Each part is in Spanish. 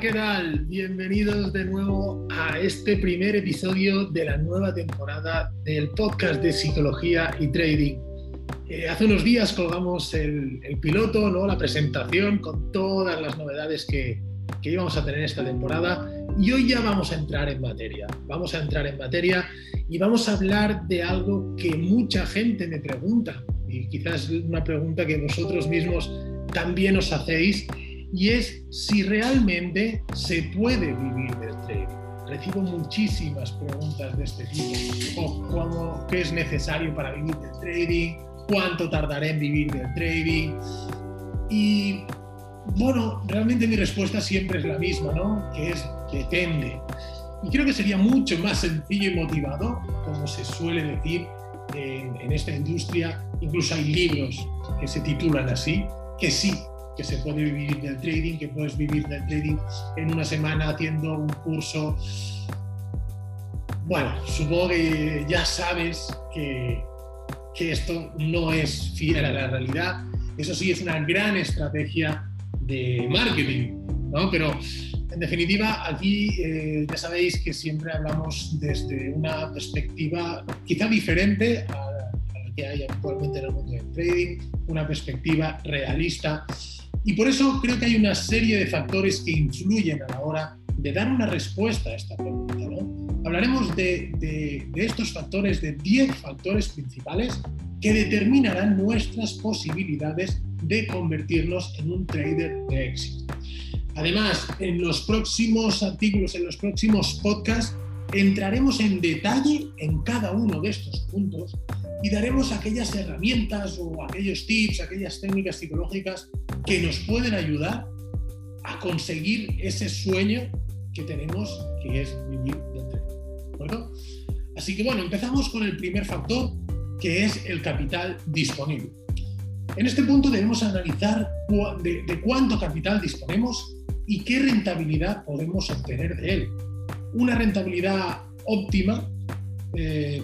¿qué tal? Bienvenidos de nuevo a este primer episodio de la nueva temporada del podcast de psicología y trading. Eh, hace unos días colgamos el, piloto, ¿no? la presentación con todas las novedades que, que íbamos a tener esta temporada y hoy ya vamos a entrar en materia. Vamos a entrar en materia y vamos a hablar de algo que mucha gente me pregunta y quizás una pregunta que vosotros mismos también os hacéis y es si realmente se puede vivir del trading. Recibo muchísimas preguntas de este tipo. ¿Cómo, ¿Qué es necesario para vivir del trading? ¿Cuánto tardaré en vivir del trading? Y bueno, realmente mi respuesta siempre es la misma, ¿no? Que es depende. Y creo que sería mucho más sencillo y motivado, como se suele decir en, en esta industria. Incluso hay libros que se titulan así, que sí, que se puede vivir del trading, que puedes vivir del trading en una semana haciendo un curso. Bueno, supongo que ya sabes que, que esto no es fiel a la realidad. Eso sí, es una gran estrategia de marketing, ¿no? Pero en definitiva, aquí eh, ya sabéis que siempre hablamos desde una perspectiva quizá diferente a, que hay actualmente en el mundo del trading, una perspectiva realista y por eso creo que hay una serie de factores que influyen a la hora de dar una respuesta a esta pregunta. Hablaremos de, de estos factores, de 10 factores principales que determinarán nuestras posibilidades de convertirnos en un trader de éxito. Además, en los próximos artículos, en los próximos podcasts, entraremos en detalle en cada uno de estos puntos y daremos aquellas herramientas o aquellos tips, aquellas técnicas psicológicas que nos pueden ayudar a conseguir ese sueño que tenemos, que es vivir. ¿De? Así que bueno, empezamos con el primer factor, que es el capital disponible. En este punto debemos analizar de cuánto capital disponemos y qué rentabilidad podemos obtener de él. Una rentabilidad óptima eh,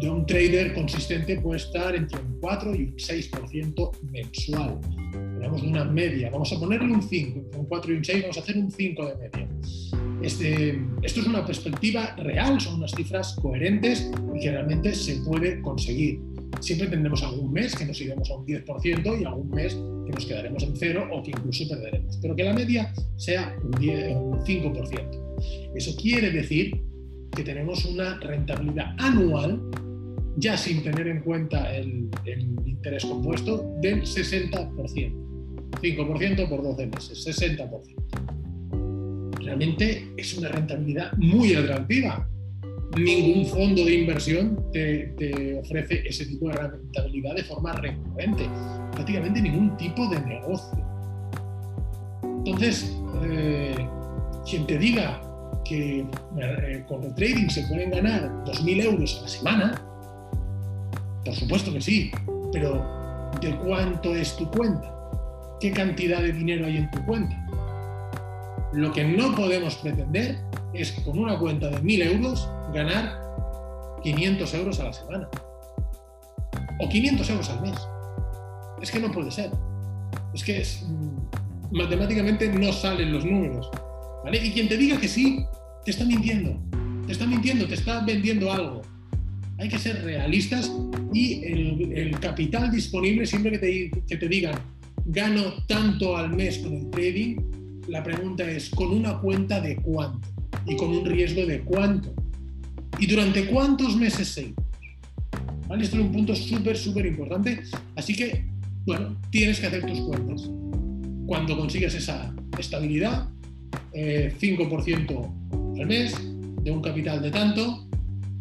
de un trader consistente puede estar entre un 4 y un 6% mensual. Tenemos una media, vamos a ponerle un 5, entre un 4 y un 6 vamos a hacer un 5 de media. Este, esto es una perspectiva real, son unas cifras coherentes y que realmente se puede conseguir. Siempre tendremos algún mes que nos iremos a un 10% y algún mes que nos quedaremos en cero o que incluso perderemos. Pero que la media sea un, 10, un 5%. Eso quiere decir que tenemos una rentabilidad anual, ya sin tener en cuenta el, interés compuesto, del 60%. 5% por 12 meses, 60%. Realmente es una rentabilidad muy atractiva. Ningún fondo de inversión te, ofrece ese tipo de rentabilidad de forma recurrente. Prácticamente ningún tipo de negocio. Entonces, eh, quien te diga que eh, con el trading se pueden ganar 2.000 euros a la semana, por supuesto que sí, pero ¿de cuánto es tu cuenta? ¿Qué cantidad de dinero hay en tu cuenta? Lo que no podemos pretender es con una cuenta de 1.000 euros ganar 500 euros a la semana. O 500 euros al mes. Es que no puede ser. Es que mm, matemáticamente no salen los números. Y quien te diga que sí, te está mintiendo. Te está mintiendo, te está vendiendo algo. Hay que ser realistas y el, capital disponible, siempre que te, que te digan, gano tanto al mes con el trading, la pregunta es, ¿con una cuenta de cuánto? Y con un riesgo de cuánto. ¿Y durante cuántos meses seguimos? ¿Vale? Esto es un punto súper, súper importante. Así que, bueno, tienes que hacer tus cuentas. Cuando consigues esa estabilidad, 5% eh, al mes, de un capital de tanto,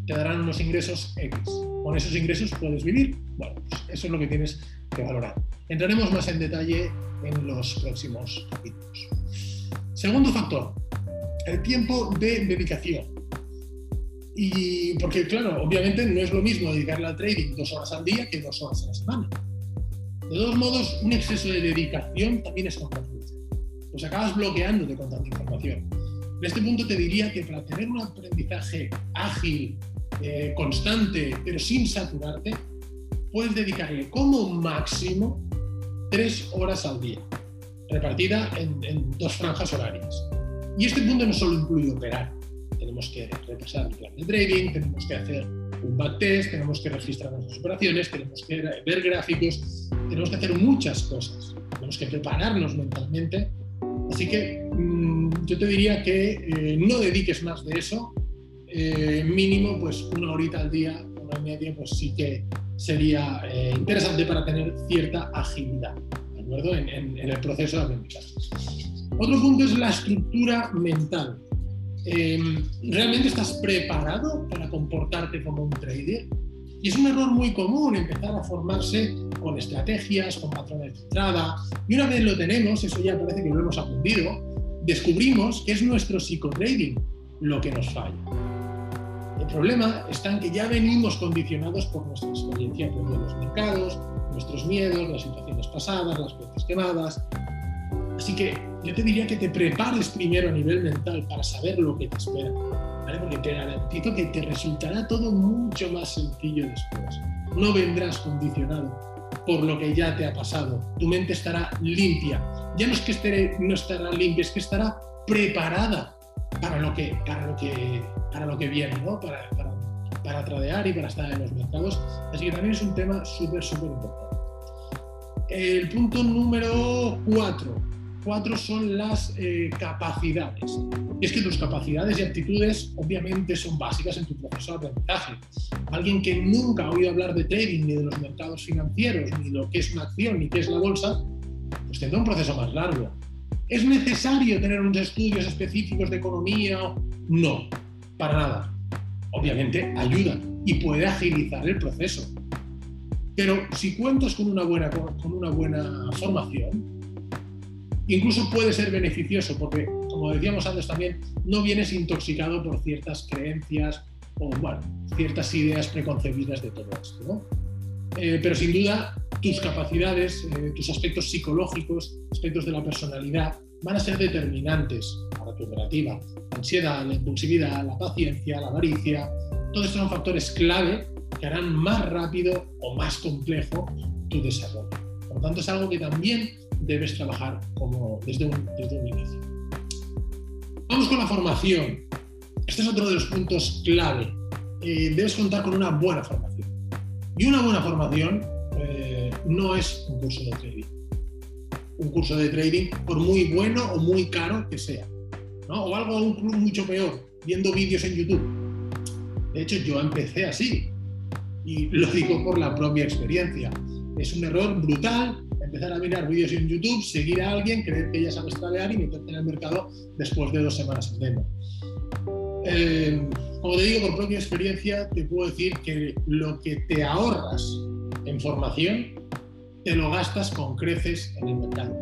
te darán unos ingresos X. Con esos ingresos puedes vivir. Bueno, pues eso es lo que tienes que valorar. Entraremos más en detalle en los próximos capítulos. Segundo factor, el tiempo de dedicación. Y porque, claro, obviamente no es lo mismo dedicarle al trading dos horas al día que dos horas a la semana. De todos modos, un exceso de dedicación también es contraproducente pues acabas bloqueándote con tanta información. En este punto te diría que para tener un aprendizaje ágil, eh, constante, pero sin saturarte, puedes dedicarle como máximo tres horas al día, repartida en, dos franjas horarias. Y este punto no solo incluye operar, tenemos que repasar el plan de trading, tenemos que hacer un backtest, tenemos que registrar nuestras operaciones, tenemos que ver gráficos, tenemos que hacer muchas cosas, tenemos que prepararnos mentalmente. Así que mm, yo te diría que eh, no dediques más de eso, eh, mínimo pues una horita al día, una media, pues sí que sería eh, interesante para tener cierta agilidad, ¿de acuerdo? En, en el proceso de aprendizaje. Otro punto es la estructura mental. Em, ¿realmente estás preparado para comportarte como un trader? Y es un error muy común empezar a formarse con estrategias, con patrones de entrada. Y una vez lo tenemos, eso ya parece que lo hemos aprendido, descubrimos que es nuestro psicotrading lo que nos falla. El problema está en que ya venimos condicionados por nuestra experiencia en los mercados, nuestros miedos, las situaciones pasadas, las veces quemadas, Así que yo te diría que te prepares primero a nivel mental para saber lo que te espera, porque te garantizo que te resultará todo mucho más sencillo después. No vendrás condicionado por lo que ya te ha pasado. Tu mente estará limpia. Ya no es que esté, no estará limpia, es que estará preparada para lo que, para lo que, para lo que viene, ¿no? para, para, para tradear y para estar en los mercados. Así que también es un tema súper, súper importante. El punto número cuatro, cuatro son las eh, capacidades. Y es que tus capacidades y actitudes obviamente son básicas en tu proceso de aprendizaje. Alguien que nunca ha oído hablar de trading, ni de los mercados financieros, ni lo que es una acción, ni qué es la bolsa, pues tendrá un proceso más largo. ¿Es necesario tener unos estudios específicos de economía? No, para nada. Obviamente ayuda y puede agilizar el proceso. Pero si cuentas con una buena, con una buena formación, Incluso puede ser beneficioso porque, como decíamos antes también, no vienes intoxicado por ciertas creencias o, ciertas ideas preconcebidas de todo esto. Eh, pero sin duda, tus capacidades, eh, tus aspectos psicológicos, aspectos de la personalidad, van a ser determinantes para tu operativa. La ansiedad, la impulsividad, la paciencia, la avaricia, todos estos son factores clave que harán más rápido o más complejo tu desarrollo. Por lo tanto, es algo que también debes trabajar como desde, un, desde un inicio. Vamos con la formación. Este es otro de los puntos clave. Eh, debes contar con una buena formación. Y una buena formación eh, no es un curso de trading. Un curso de trading, por muy bueno o muy caro que sea. ¿no? O algo mucho peor, viendo vídeos en YouTube. De hecho, yo empecé así. Y lo digo por la propia experiencia. Es un error brutal empezar a mirar vídeos en YouTube, seguir a alguien, creer que ya sabes tradear y meterte en el mercado después de dos semanas en demo. Eh, como te digo, por propia experiencia, te puedo decir que lo que te ahorras en formación, te lo gastas con creces en el mercado.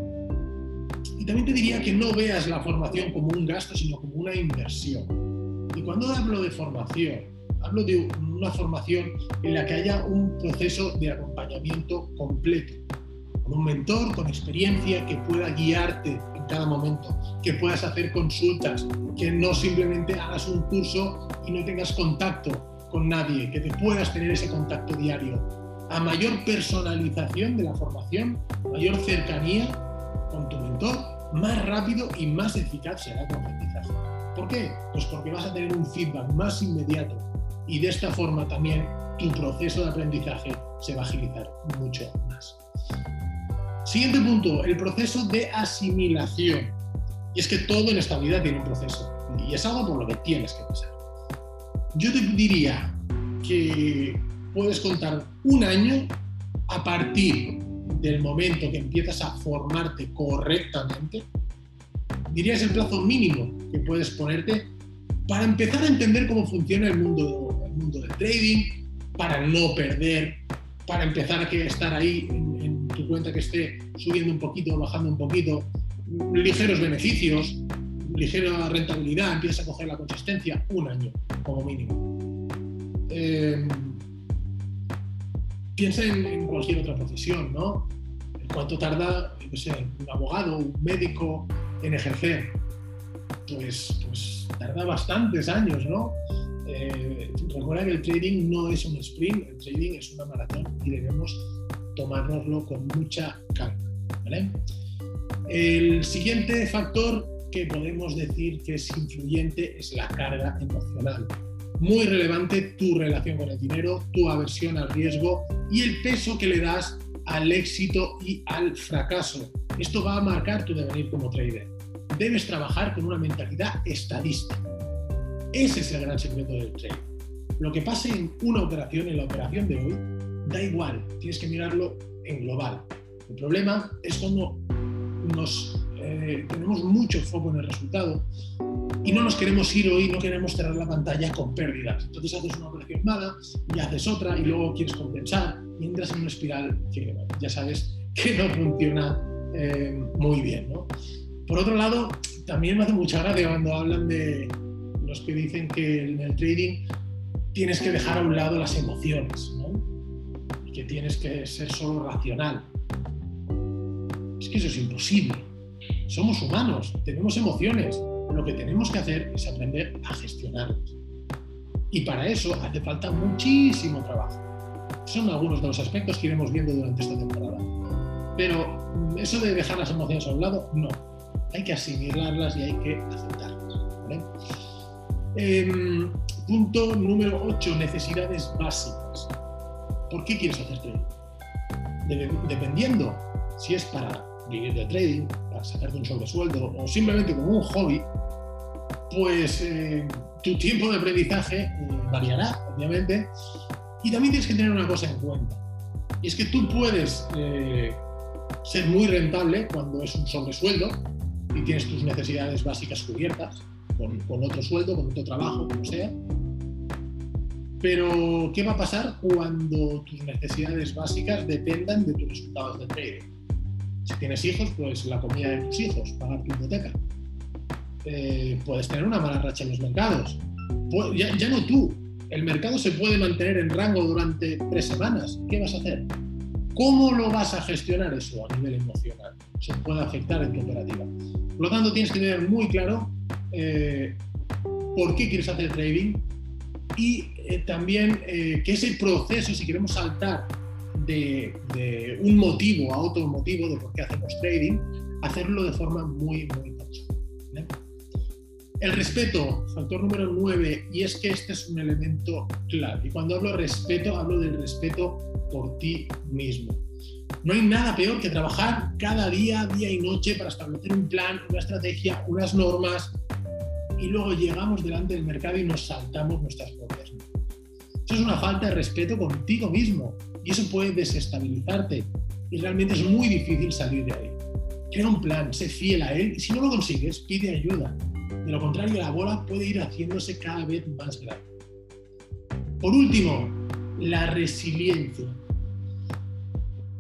Y también te diría que no veas la formación como un gasto, sino como una inversión. Y cuando hablo de formación, hablo de una formación en la que haya un proceso de acompañamiento completo, un mentor con experiencia que pueda guiarte en cada momento, que puedas hacer consultas, que no simplemente hagas un curso y no tengas contacto con nadie, que te puedas tener ese contacto diario. A mayor personalización de la formación, mayor cercanía con tu mentor, más rápido y más eficaz será tu aprendizaje. ¿Por qué? Pues porque vas a tener un feedback más inmediato y de esta forma también tu proceso de aprendizaje se va a agilizar mucho. Siguiente punto, el proceso de asimilación. Y es que todo en esta vida tiene un proceso. Y es algo por lo que tienes que pasar. Yo te diría que puedes contar un año a partir del momento que empiezas a formarte correctamente. Dirías el plazo mínimo que puedes ponerte para empezar a entender cómo funciona el mundo, el mundo del trading, para no perder, para empezar a estar ahí tu cuenta que esté subiendo un poquito, bajando un poquito, ligeros beneficios, ligera rentabilidad, empieza a coger la consistencia, un año como mínimo. Em, piensa en, cualquier otra profesión, ¿no? ¿Cuánto tarda, un abogado, un médico en ejercer? Pues, pues tarda bastantes años, ¿no? Eh, recuerda que el trading no es un sprint, el trading es una maratón y debemos tomárnoslo con mucha calma. El siguiente factor que podemos decir que es influyente es la carga emocional. Muy relevante tu relación con el dinero, tu aversión al riesgo y el peso que le das al éxito y al fracaso. Esto va a marcar tu devenir como trader. Debes trabajar con una mentalidad estadística. Ese es el gran secreto del trading. Lo que pase en una operación, en la operación de hoy, da igual, tienes que mirarlo en global. El problema es cuando nos eh, tenemos mucho foco en el resultado y no nos queremos ir hoy, no queremos cerrar la pantalla con pérdidas. Entonces haces una operación mala y haces otra y luego quieres compensar y entras en una espiral que ya sabes que no funciona eh, muy bien. ¿no? Por otro lado, también me hace mucha gracia cuando hablan de los que dicen que en el trading tienes que dejar a un lado las emociones. Que tienes que ser solo racional. Es que eso es imposible somos humanos, tenemos emociones. Lo que tenemos que hacer es aprender a gestionarlas. Y para eso hace falta muchísimo trabajo. Son algunos de los aspectos que iremos viendo durante esta temporada. Pero eso de dejar las emociones a un lado, no. Hay que asimilarlas y hay que aceptarlas. Em, punto número 8, necesidades básicas. ¿Por qué quieres hacer trading? dependiendo si es para vivir de trading, para sacarte un sobresueldo o simplemente como un hobby, pues eh, tu tiempo de aprendizaje eh, variará, obviamente. Y también tienes que tener una cosa en cuenta. Y es que tú puedes eh, ser muy rentable cuando es un sobresueldo y tienes tus necesidades básicas cubiertas con, con otro sueldo, con otro trabajo, como sea. Pero, ¿qué va a pasar cuando tus necesidades básicas dependan de tus resultados de trading? Si tienes hijos, pues la comida de tus hijos, pagar tu hipoteca. Eh, puedes tener una mala racha en los mercados. Ya, no tú. El mercado se puede mantener en rango durante tres semanas. ¿Qué vas a hacer? ¿Cómo lo vas a gestionar eso a nivel emocional? Se puede afectar en tu operativa. Por lo tanto, tienes que tener muy claro eh, por qué quieres hacer trading y eh, también que ese proceso, si queremos saltar de, un motivo a otro motivo de por qué hacemos trading, hacerlo de forma muy, muy ¿vale? El respeto, factor número 9, y es que este es un elemento clave. Y cuando hablo de respeto, hablo del respeto por ti mismo. No hay nada peor que trabajar cada día, día y noche para establecer un plan, una estrategia, unas normas, y luego llegamos delante del mercado y nos saltamos nuestras propias. Es una falta de respeto contigo mismo. Y eso puede desestabilizarte y realmente es muy difícil salir de ahí. Crea un plan, sé fiel a él y si no lo consigues, pide ayuda. De lo contrario, la bola puede ir haciéndose cada vez más grande. Por último, la resiliencia.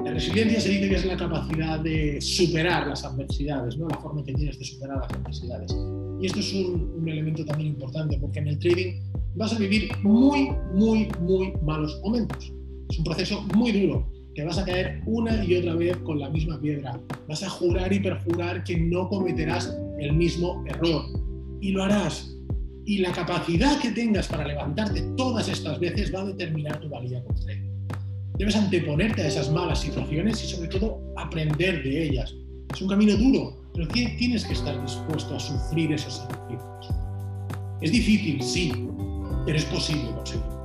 La resiliencia se dice que es la capacidad de superar las adversidades, ¿no? la forma que tienes de superar las adversidades. Y esto es un elemento también importante porque en el trading vas a vivir muy, muy, muy malos momentos es un proceso muy duro, que vas a caer una y otra vez con la misma piedra. Vas a jurar y perjurar que no cometerás el mismo error. Y lo harás. Y la capacidad que tengas para levantarte todas estas veces va a determinar tu valía como Debes anteponerte a esas malas situaciones y sobre todo aprender de ellas. Es un camino duro, pero tienes que estar dispuesto a sufrir esos sacrificios. Es difícil, sí, pero es posible conseguirlo.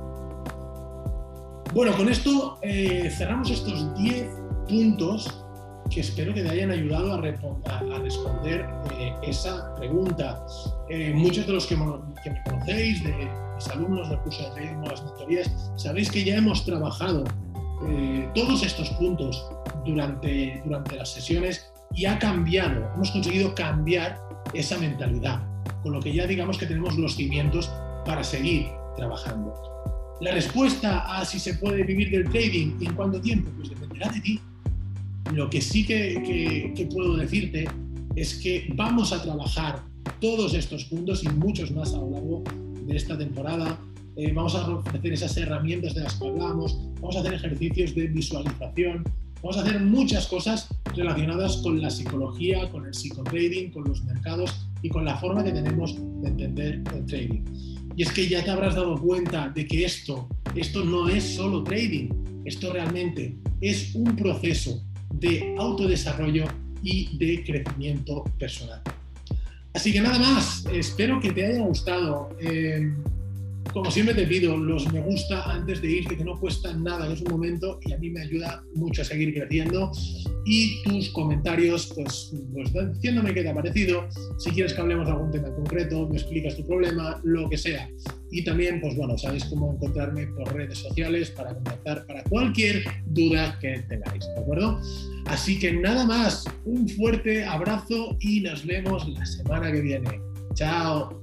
Bueno, con esto eh, cerramos estos 10 puntos que espero que te hayan ayudado a, responder eh, esa pregunta. Eh, muchos de los que, me conocéis, de mis alumnos del curso de trading las mentorías, sabéis que ya hemos trabajado todos estos puntos durante, durante las sesiones y ha cambiado, hemos conseguido cambiar esa mentalidad, con lo que ya digamos que tenemos los cimientos para seguir trabajando. La respuesta a si se puede vivir del trading y en cuánto tiempo, pues dependerá de ti. Lo que sí que, puedo decirte es que vamos a trabajar todos estos puntos y muchos más a lo largo de esta temporada. Eh, vamos a ofrecer esas herramientas de las que hablamos, vamos a hacer ejercicios de visualización, vamos a hacer muchas cosas relacionadas con la psicología, con el psicotrading, con los mercados y con la forma que tenemos de entender el trading. Y es que ya te habrás dado cuenta de que esto, esto no es solo trading, esto realmente es un proceso de autodesarrollo y de crecimiento personal. Así que nada más, espero que te haya gustado. Eh, como siempre te pido, los me gusta antes de irte, que no cuestan nada en un momento y a mí me ayuda mucho a seguir creciendo. Y tus comentarios, pues, pues diciéndome qué te ha parecido, si quieres que hablemos de algún tema concreto, me explicas tu problema, lo que sea. Y también, pues bueno, sabéis cómo encontrarme por redes sociales para contactar para cualquier duda que tengáis, ¿de acuerdo? Así que nada más, un fuerte abrazo y nos vemos la semana que viene. Chao.